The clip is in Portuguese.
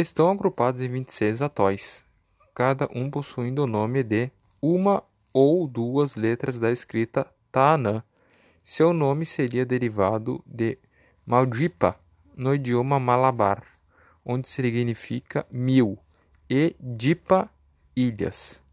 estão agrupados em 26 atóis, cada um possuindo o nome de uma ou duas letras da escrita Taanã. Seu nome seria derivado de Maldipa, no idioma malabar, onde significa mil, e Dipa, ilhas.